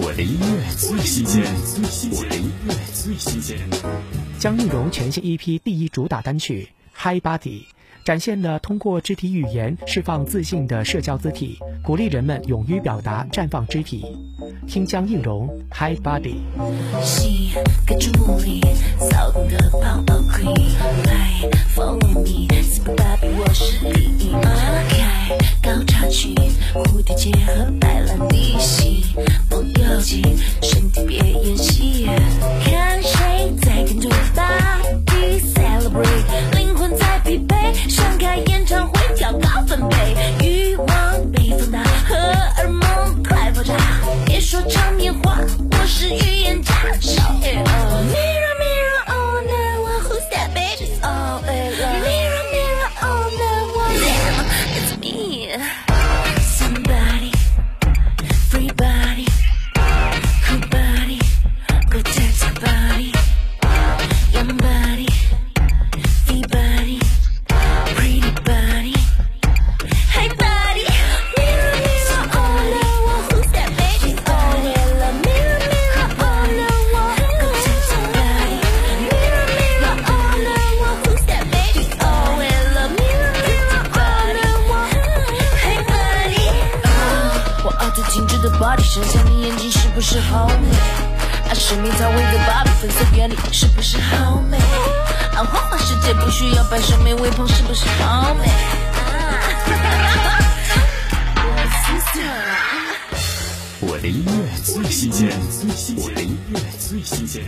我的音乐最新鲜，我的音乐最新鲜。江映蓉全新 EP 第一主打单曲《Hi Body》，展现了通过肢体语言释放自信的社交姿体，鼓励人们勇于表达，绽放肢体。听江映蓉《Hi Body》。高插曲，蝴蝶结和白兰地身体别演戏，看谁在跟着 body celebrate，灵魂在匹配，想开演唱会跳高分贝，欲望被放大，荷尔蒙快爆炸，别说场面话，我是预言家。凸精致的 body，伸向你眼睛是不是好美？啊，生命在微的芭比，粉色眼里是不是好美？啊，花花世界不需要摆设美微胖，是不是好美？我的音乐最新鲜，我的音乐最新鲜。